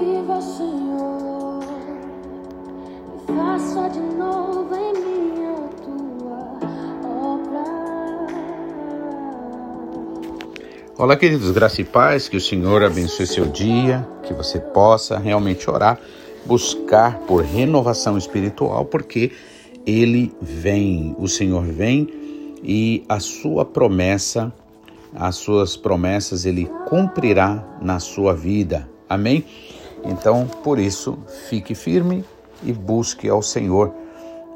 Viva, Senhor, e faça de novo em mim a tua obra. Olá, queridos, graça e paz, que o Senhor abençoe seu dia, que você possa realmente orar, buscar por renovação espiritual, porque Ele vem, o Senhor vem e a sua promessa, as suas promessas Ele cumprirá na sua vida. Amém? Então, por isso, fique firme e busque ao Senhor,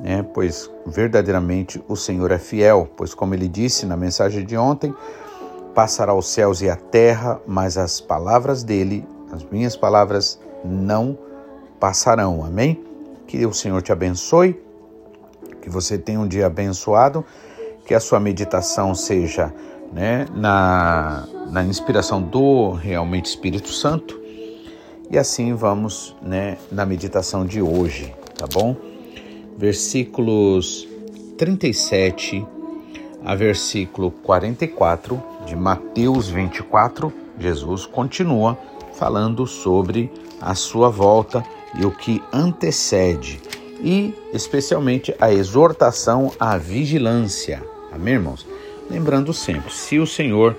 né? pois verdadeiramente o Senhor é fiel, pois como ele disse na mensagem de ontem, passará os céus e a terra, mas as palavras dele, as minhas palavras, não passarão. Amém? Que o Senhor te abençoe, que você tenha um dia abençoado, que a sua meditação seja né, na, na inspiração do realmente Espírito Santo e assim vamos né, na meditação de hoje, tá bom? Versículos 37 a versículo 44 de Mateus 24, Jesus continua falando sobre a sua volta e o que antecede, e especialmente a exortação à vigilância. Amém, irmãos? Lembrando sempre, se o Senhor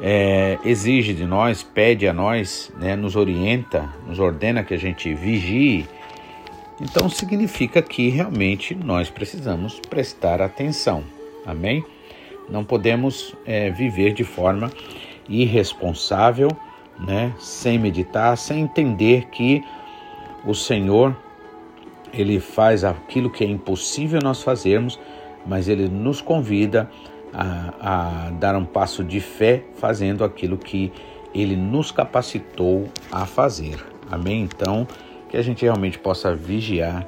é, exige de nós, pede a nós, né, nos orienta, nos ordena que a gente vigie, então significa que realmente nós precisamos prestar atenção. Amém? Não podemos é, viver de forma irresponsável, né, sem meditar, sem entender que o Senhor ele faz aquilo que é impossível nós fazermos, mas ele nos convida a a, a dar um passo de fé fazendo aquilo que ele nos capacitou a fazer. Amém? Então, que a gente realmente possa vigiar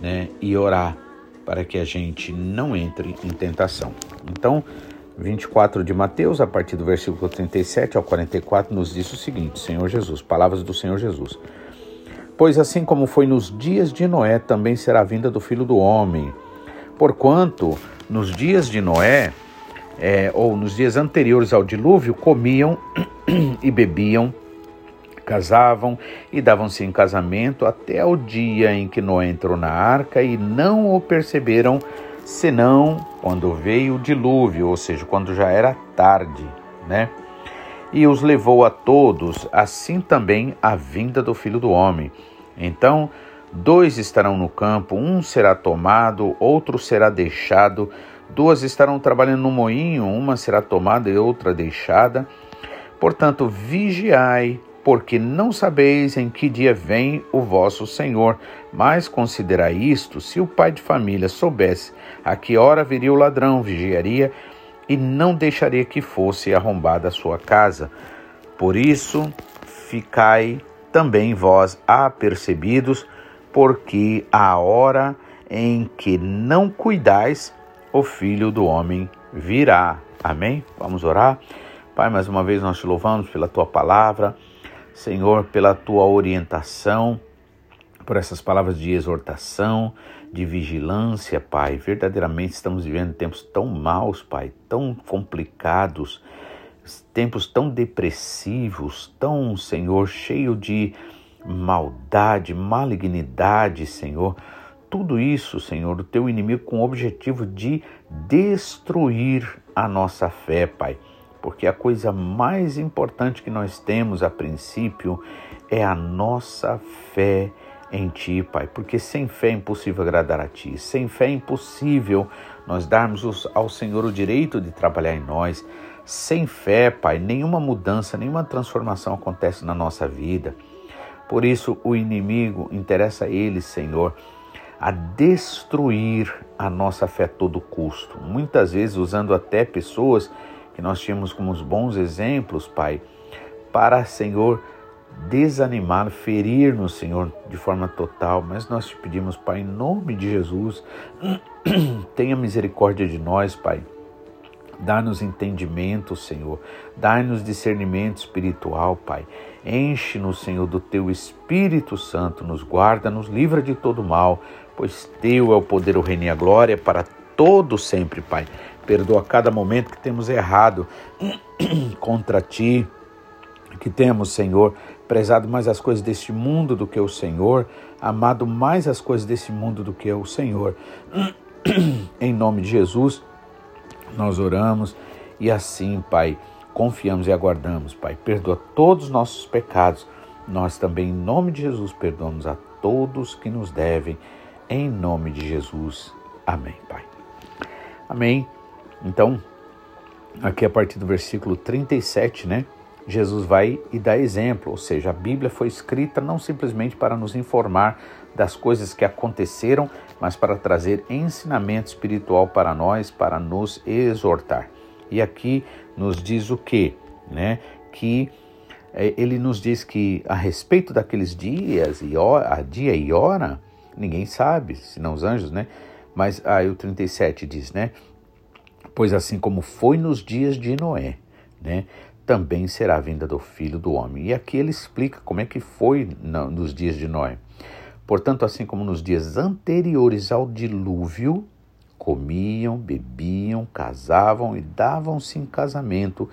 né, e orar para que a gente não entre em tentação. Então, 24 de Mateus, a partir do versículo 37 ao 44, nos diz o seguinte: Senhor Jesus, palavras do Senhor Jesus. Pois assim como foi nos dias de Noé, também será a vinda do filho do homem. Porquanto, nos dias de Noé, é, ou nos dias anteriores ao dilúvio, comiam e bebiam, casavam e davam-se em casamento até o dia em que Noé entrou na arca e não o perceberam, senão quando veio o dilúvio, ou seja, quando já era tarde, né? E os levou a todos, assim também a vinda do filho do homem. Então, dois estarão no campo, um será tomado, outro será deixado Duas estarão trabalhando no moinho, uma será tomada e outra deixada. Portanto, vigiai, porque não sabeis em que dia vem o vosso Senhor. Mas considerai isto: se o pai de família soubesse a que hora viria o ladrão, vigiaria e não deixaria que fosse arrombada a sua casa. Por isso, ficai também vós apercebidos, porque a hora em que não cuidais, o Filho do Homem virá. Amém? Vamos orar? Pai, mais uma vez nós te louvamos pela tua palavra, Senhor, pela tua orientação, por essas palavras de exortação, de vigilância, Pai. Verdadeiramente estamos vivendo tempos tão maus, Pai, tão complicados, tempos tão depressivos, tão, Senhor, cheio de maldade, malignidade, Senhor tudo isso, Senhor, o teu inimigo com o objetivo de destruir a nossa fé, Pai. Porque a coisa mais importante que nós temos a princípio é a nossa fé em Ti, Pai. Porque sem fé é impossível agradar a Ti. Sem fé é impossível nós darmos ao Senhor o direito de trabalhar em nós. Sem fé, Pai, nenhuma mudança, nenhuma transformação acontece na nossa vida. Por isso, o inimigo interessa a ele, Senhor, a destruir a nossa fé a todo custo. Muitas vezes usando até pessoas que nós tínhamos como os bons exemplos, Pai, para, Senhor, desanimar, ferir-nos, Senhor, de forma total. Mas nós te pedimos, Pai, em nome de Jesus, tenha misericórdia de nós, Pai. Dá-nos entendimento, Senhor. Dá-nos discernimento espiritual, Pai. Enche-nos, Senhor, do teu Espírito Santo. Nos guarda, nos livra de todo mal pois teu é o poder, o reino e a glória para todo sempre, Pai. Perdoa cada momento que temos errado contra ti que temos, Senhor, prezado mais as coisas deste mundo do que o Senhor, amado mais as coisas desse mundo do que o Senhor. em nome de Jesus, nós oramos e assim, Pai, confiamos e aguardamos, Pai. Perdoa todos os nossos pecados. Nós também, em nome de Jesus, perdoamos a todos que nos devem. Em nome de Jesus. Amém, Pai. Amém. Então, aqui a partir do versículo 37, né? Jesus vai e dá exemplo, ou seja, a Bíblia foi escrita não simplesmente para nos informar das coisas que aconteceram, mas para trazer ensinamento espiritual para nós, para nos exortar. E aqui nos diz o que, né? Que é, ele nos diz que a respeito daqueles dias e hora, a dia e hora, ninguém sabe, senão os anjos, né? Mas aí o 37 diz, né? Pois assim como foi nos dias de Noé, né? Também será a vinda do Filho do Homem. E aqui ele explica como é que foi nos dias de Noé. Portanto, assim como nos dias anteriores ao dilúvio, comiam, bebiam, casavam e davam-se em casamento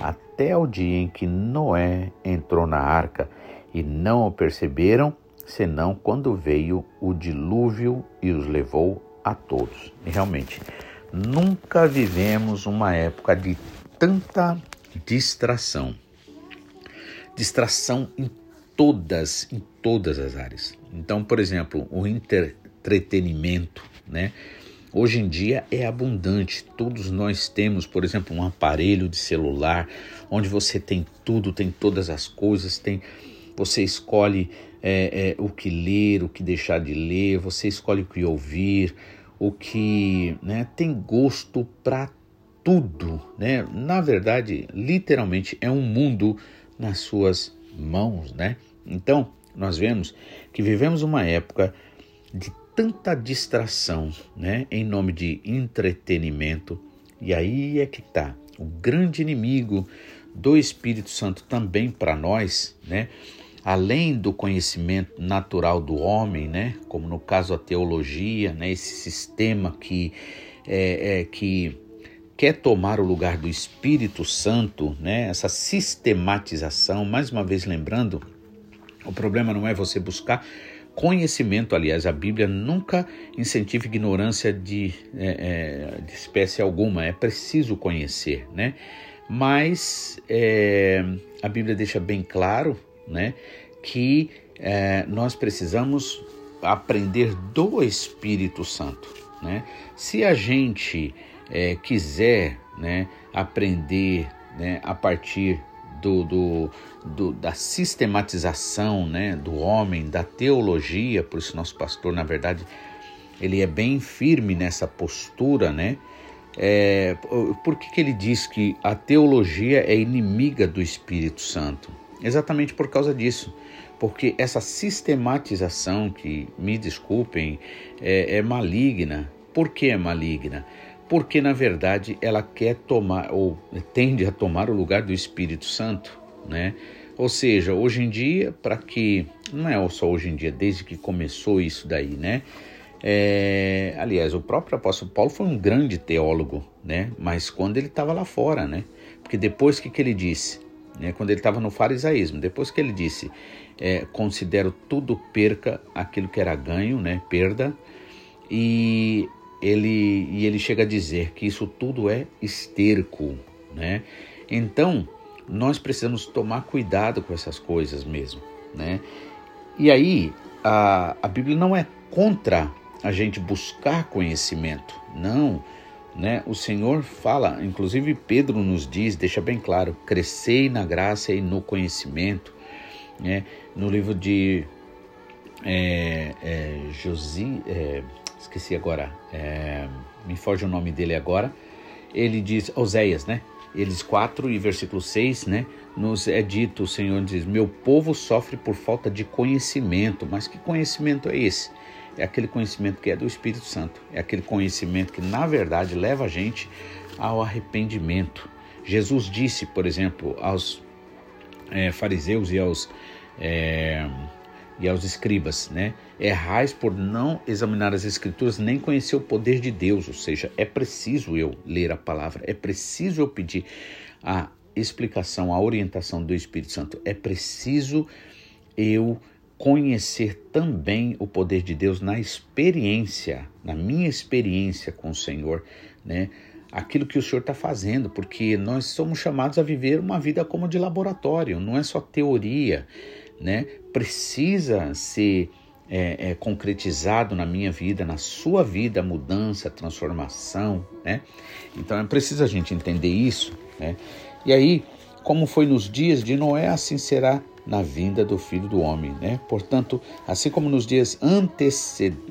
até o dia em que Noé entrou na arca e não o perceberam, senão quando veio o dilúvio e os levou a todos. E realmente, nunca vivemos uma época de tanta distração. Distração em todas, em todas as áreas. Então, por exemplo, o entretenimento, né? Hoje em dia é abundante. Todos nós temos, por exemplo, um aparelho de celular onde você tem tudo, tem todas as coisas, tem você escolhe é, é, o que ler, o que deixar de ler, você escolhe o que ouvir, o que né, tem gosto para tudo, né? Na verdade, literalmente é um mundo nas suas mãos, né? Então, nós vemos que vivemos uma época de tanta distração, né, em nome de entretenimento. E aí é que tá o grande inimigo do Espírito Santo também para nós, né? Além do conhecimento natural do homem, né, como no caso a teologia, né, esse sistema que é, é, que quer tomar o lugar do Espírito Santo, né, essa sistematização, mais uma vez lembrando, o problema não é você buscar conhecimento, aliás, a Bíblia nunca incentiva ignorância de, é, é, de espécie alguma, é preciso conhecer, né? Mas é, a Bíblia deixa bem claro né, que é, nós precisamos aprender do Espírito Santo. Né? Se a gente é, quiser né, aprender né, a partir do, do, do, da sistematização né, do homem, da teologia, por isso nosso pastor, na verdade, ele é bem firme nessa postura, né? É, por que, que ele diz que a teologia é inimiga do Espírito Santo? Exatamente por causa disso. Porque essa sistematização, que me desculpem, é, é maligna. Por que é maligna? Porque na verdade ela quer tomar ou tende a tomar o lugar do Espírito Santo, né? Ou seja, hoje em dia, para que não é só hoje em dia, desde que começou isso daí, né? É, aliás, o próprio apóstolo Paulo foi um grande teólogo, né? Mas quando ele estava lá fora, né? Porque depois que que ele disse? Né, quando ele estava no farisaísmo. Depois que ele disse, é, considero tudo perca aquilo que era ganho, né, perda, e ele, e ele chega a dizer que isso tudo é esterco. Né? Então, nós precisamos tomar cuidado com essas coisas mesmo. Né? E aí, a, a Bíblia não é contra a gente buscar conhecimento, não né? O Senhor fala, inclusive Pedro nos diz, deixa bem claro, crescei na graça e no conhecimento. Né? No livro de é, é, Josi, é, esqueci agora, é, me foge o nome dele agora, ele diz, Oséias, né? Eles 4 e versículo 6, né? Nos é dito, o Senhor diz, meu povo sofre por falta de conhecimento, mas que conhecimento é esse? É aquele conhecimento que é do Espírito Santo, é aquele conhecimento que, na verdade, leva a gente ao arrependimento. Jesus disse, por exemplo, aos é, fariseus e aos, é, e aos escribas, né? Errais por não examinar as Escrituras nem conhecer o poder de Deus, ou seja, é preciso eu ler a palavra, é preciso eu pedir a explicação, a orientação do Espírito Santo. É preciso eu conhecer também o poder de Deus na experiência, na minha experiência com o Senhor, né? Aquilo que o Senhor está fazendo, porque nós somos chamados a viver uma vida como de laboratório, não é só teoria, né? Precisa ser é, é, concretizado na minha vida, na sua vida, mudança, transformação, né? Então é preciso a gente entender isso, né? E aí, como foi nos dias de Noé, assim será na vinda do Filho do Homem, né? Portanto, assim como nos dias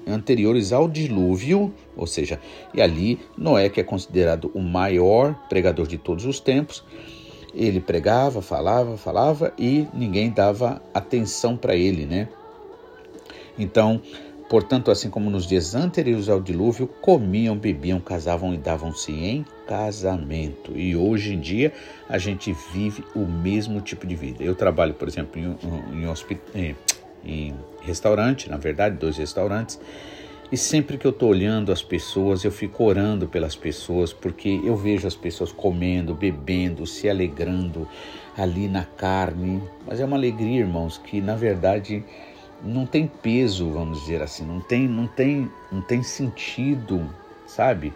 anteriores ao dilúvio, ou seja, e ali Noé, que é considerado o maior pregador de todos os tempos, ele pregava, falava, falava e ninguém dava atenção para ele, né? Então, portanto, assim como nos dias anteriores ao dilúvio, comiam, bebiam, casavam e davam-se em casamento. E hoje em dia a gente vive o mesmo tipo de vida. Eu trabalho, por exemplo, em, em, em, em restaurante, na verdade, dois restaurantes. E sempre que eu estou olhando as pessoas, eu fico orando pelas pessoas, porque eu vejo as pessoas comendo, bebendo, se alegrando ali na carne. Mas é uma alegria, irmãos, que na verdade não tem peso, vamos dizer assim, não tem, não tem, não tem sentido, sabe?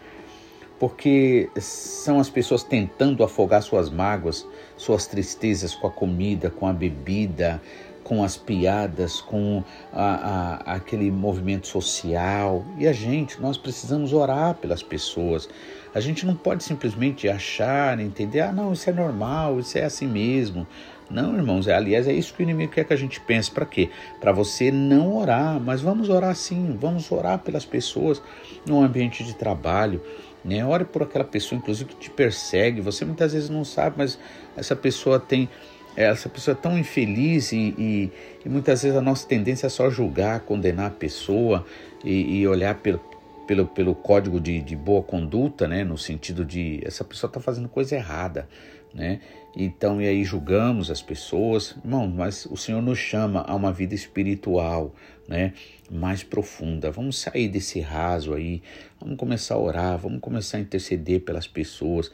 Porque são as pessoas tentando afogar suas mágoas, suas tristezas com a comida, com a bebida, com as piadas, com a, a, aquele movimento social. E a gente, nós precisamos orar pelas pessoas. A gente não pode simplesmente achar, entender, ah, não, isso é normal, isso é assim mesmo. Não, irmãos, é, aliás, é isso que o inimigo quer que a gente pense. Para quê? Para você não orar, mas vamos orar sim, vamos orar pelas pessoas no ambiente de trabalho. Né? Ore por aquela pessoa, inclusive, que te persegue. Você muitas vezes não sabe, mas essa pessoa tem. É, essa pessoa é tão infeliz e, e, e muitas vezes a nossa tendência é só julgar, condenar a pessoa e, e olhar pelo, pelo, pelo código de, de boa conduta, né? no sentido de essa pessoa está fazendo coisa errada né? Então, e aí julgamos as pessoas, irmão, mas o Senhor nos chama a uma vida espiritual, né? Mais profunda. Vamos sair desse raso aí, vamos começar a orar, vamos começar a interceder pelas pessoas.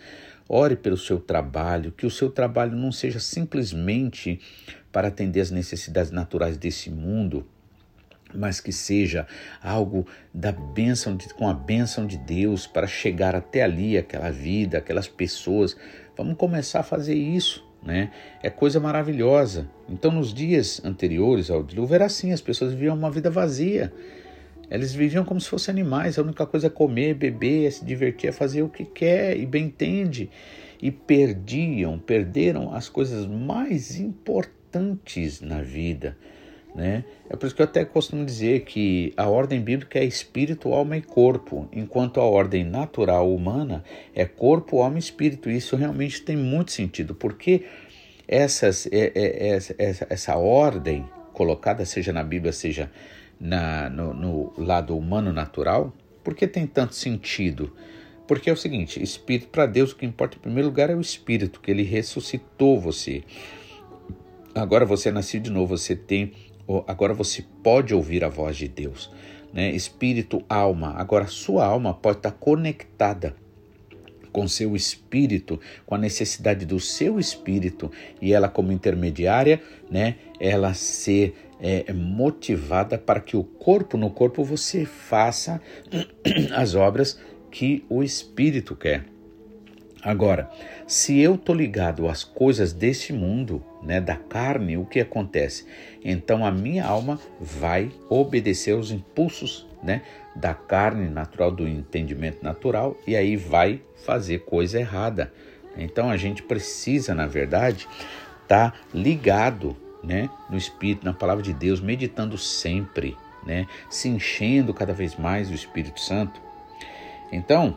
Ore pelo seu trabalho, que o seu trabalho não seja simplesmente para atender as necessidades naturais desse mundo, mas que seja algo da bênção de, com a bênção de Deus para chegar até ali, aquela vida, aquelas pessoas. Vamos começar a fazer isso, né? É coisa maravilhosa. Então, nos dias anteriores ao dilúvio era assim, as pessoas viviam uma vida vazia. Eles viviam como se fossem animais, a única coisa é comer, beber, é se divertir, é fazer o que quer e bem entende. E perdiam, perderam as coisas mais importantes na vida né? É por isso que eu até costumo dizer que a ordem bíblica é espírito, alma e corpo, enquanto a ordem natural humana é corpo, alma e espírito. Isso realmente tem muito sentido, porque essas, é, é, é, essa, essa ordem colocada, seja na Bíblia, seja na, no, no lado humano natural, por que tem tanto sentido? Porque é o seguinte: espírito, para Deus, o que importa em primeiro lugar é o espírito, que ele ressuscitou você. Agora você nasceu de novo, você tem agora você pode ouvir a voz de Deus, né? Espírito, alma. Agora sua alma pode estar conectada com seu espírito, com a necessidade do seu espírito e ela como intermediária, né? Ela ser é, motivada para que o corpo no corpo você faça as obras que o espírito quer. Agora, se eu tô ligado às coisas desse mundo, né, da carne, o que acontece? Então a minha alma vai obedecer aos impulsos, né, da carne natural, do entendimento natural e aí vai fazer coisa errada. Então a gente precisa, na verdade, estar tá ligado, né, no espírito, na palavra de Deus, meditando sempre, né, se enchendo cada vez mais do Espírito Santo. Então,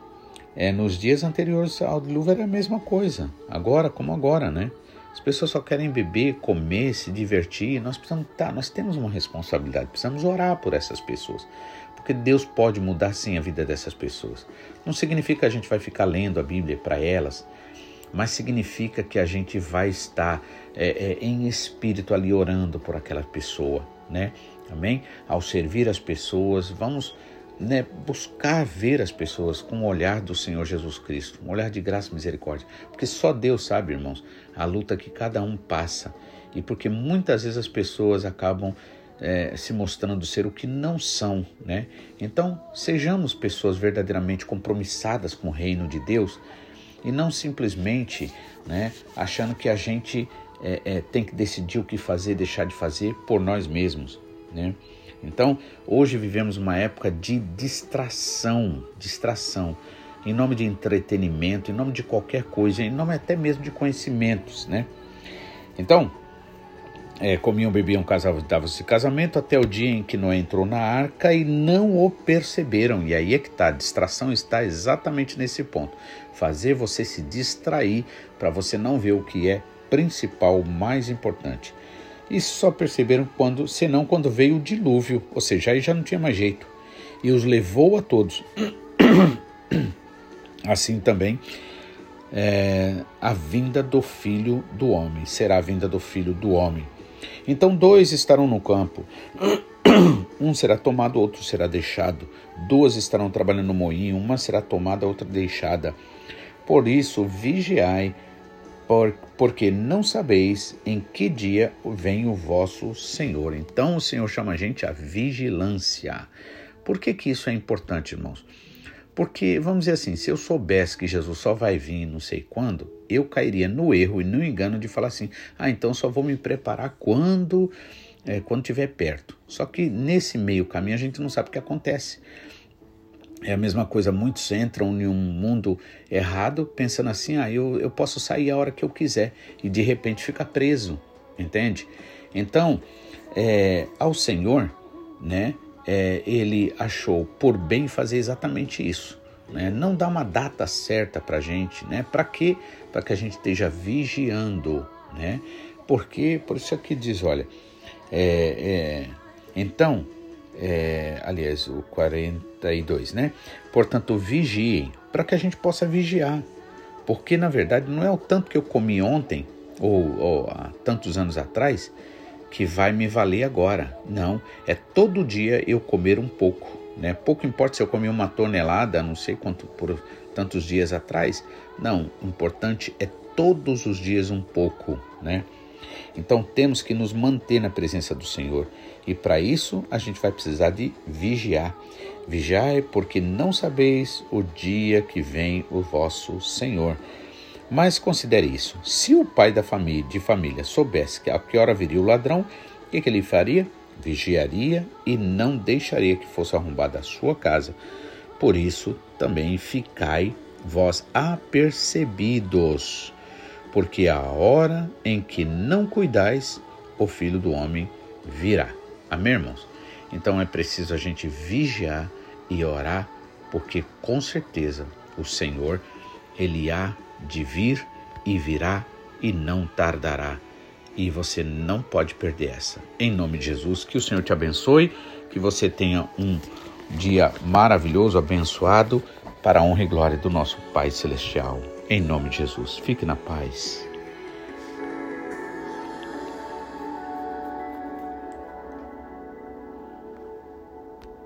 é, nos dias anteriores ao dilúvio era a mesma coisa, agora como agora, né? As pessoas só querem beber, comer, se divertir. Nós precisamos, tá, nós temos uma responsabilidade, precisamos orar por essas pessoas, porque Deus pode mudar sim a vida dessas pessoas. Não significa que a gente vai ficar lendo a Bíblia para elas, mas significa que a gente vai estar é, é, em espírito ali orando por aquela pessoa, né? Amém? Ao servir as pessoas, vamos né, buscar ver as pessoas com o olhar do Senhor Jesus Cristo, um olhar de graça e misericórdia, porque só Deus sabe, irmãos, a luta que cada um passa e porque muitas vezes as pessoas acabam é, se mostrando ser o que não são, né? Então, sejamos pessoas verdadeiramente compromissadas com o reino de Deus e não simplesmente, né, achando que a gente é, é, tem que decidir o que fazer, deixar de fazer por nós mesmos, né? Então, hoje vivemos uma época de distração, distração, em nome de entretenimento, em nome de qualquer coisa, em nome até mesmo de conhecimentos, né? Então, é, comiam, bebiam, casavam, davam-se casamento até o dia em que Noé entrou na arca e não o perceberam. E aí é que está, a distração está exatamente nesse ponto. Fazer você se distrair para você não ver o que é principal, mais importante. Isso só perceberam quando, senão quando veio o dilúvio, ou seja, aí já não tinha mais jeito. E os levou a todos. Assim também é, a vinda do filho do homem, será a vinda do filho do homem. Então dois estarão no campo, um será tomado, outro será deixado. Duas estarão trabalhando no moinho, uma será tomada, outra deixada. Por isso, vigiai, porque não sabeis em que dia vem o vosso Senhor. Então o Senhor chama a gente a vigilância. Por que, que isso é importante, irmãos? Porque, vamos dizer assim, se eu soubesse que Jesus só vai vir não sei quando, eu cairia no erro e no engano de falar assim: ah, então só vou me preparar quando é, quando estiver perto. Só que nesse meio caminho a gente não sabe o que acontece. É a mesma coisa, muitos entram em um mundo errado pensando assim: ah, eu, eu posso sair a hora que eu quiser e de repente fica preso, entende? Então, é, ao Senhor, né, é, ele achou por bem fazer exatamente isso. Né? Não dá uma data certa para a gente, né? Para quê? Para que a gente esteja vigiando, né? Porque, por isso aqui diz, olha, é, é, então, é, aliás, o 42, né? Portanto, vigiem, para que a gente possa vigiar. Porque, na verdade, não é o tanto que eu comi ontem, ou, ou há tantos anos atrás, que vai me valer agora. Não, é todo dia eu comer um pouco. Né? Pouco importa se eu comi uma tonelada, não sei quanto por tantos dias atrás. Não, o importante é todos os dias um pouco, né? Então temos que nos manter na presença do Senhor e para isso a gente vai precisar de vigiar. Vigiai, porque não sabeis o dia que vem o vosso Senhor. Mas considere isso: se o pai da família, de família soubesse que a que hora viria o ladrão, o que, que ele faria? Vigiaria e não deixaria que fosse arrombada a sua casa. Por isso também ficai vós apercebidos porque a hora em que não cuidais, o filho do homem virá. Amém, irmãos? Então é preciso a gente vigiar e orar, porque com certeza o Senhor, ele há de vir e virá e não tardará. E você não pode perder essa. Em nome de Jesus, que o Senhor te abençoe, que você tenha um dia maravilhoso, abençoado, para a honra e glória do nosso Pai Celestial. Em nome de Jesus. Fique na paz.